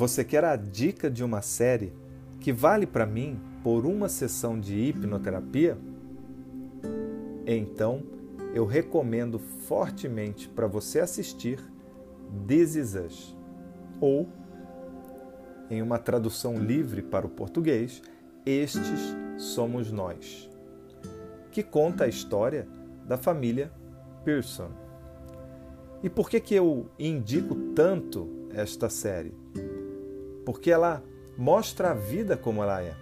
Você quer a dica de uma série que vale para mim por uma sessão de hipnoterapia? Então, eu recomendo fortemente para você assistir This Is Us, ou, em uma tradução livre para o português, Estes Somos Nós, que conta a história da família Pearson. E por que, que eu indico tanto esta série? Porque ela mostra a vida como ela é.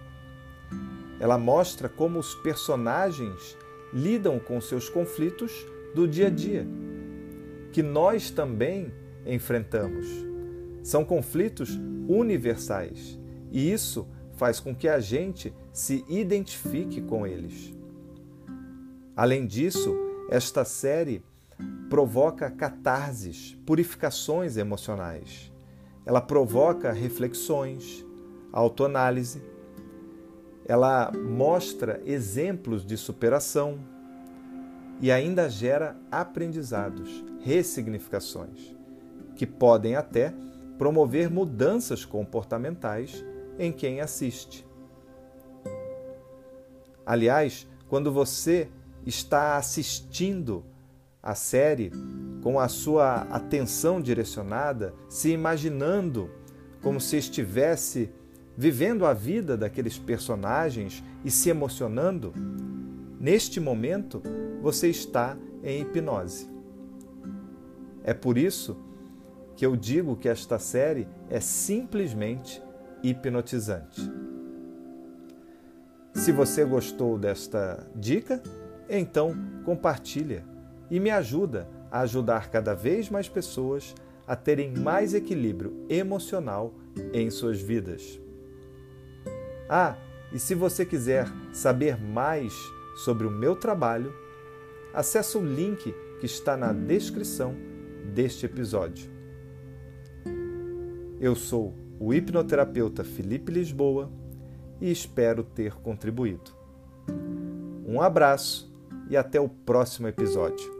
Ela mostra como os personagens lidam com seus conflitos do dia a dia, que nós também enfrentamos. São conflitos universais e isso faz com que a gente se identifique com eles. Além disso, esta série provoca catarses, purificações emocionais. Ela provoca reflexões, autoanálise. Ela mostra exemplos de superação e ainda gera aprendizados, ressignificações, que podem até promover mudanças comportamentais em quem assiste. Aliás, quando você está assistindo a série com a sua atenção direcionada, se imaginando como se estivesse vivendo a vida daqueles personagens e se emocionando, neste momento você está em hipnose. É por isso que eu digo que esta série é simplesmente hipnotizante. Se você gostou desta dica, então compartilha e me ajuda a ajudar cada vez mais pessoas a terem mais equilíbrio emocional em suas vidas. Ah, e se você quiser saber mais sobre o meu trabalho, acesse o link que está na descrição deste episódio. Eu sou o hipnoterapeuta Felipe Lisboa e espero ter contribuído. Um abraço e até o próximo episódio.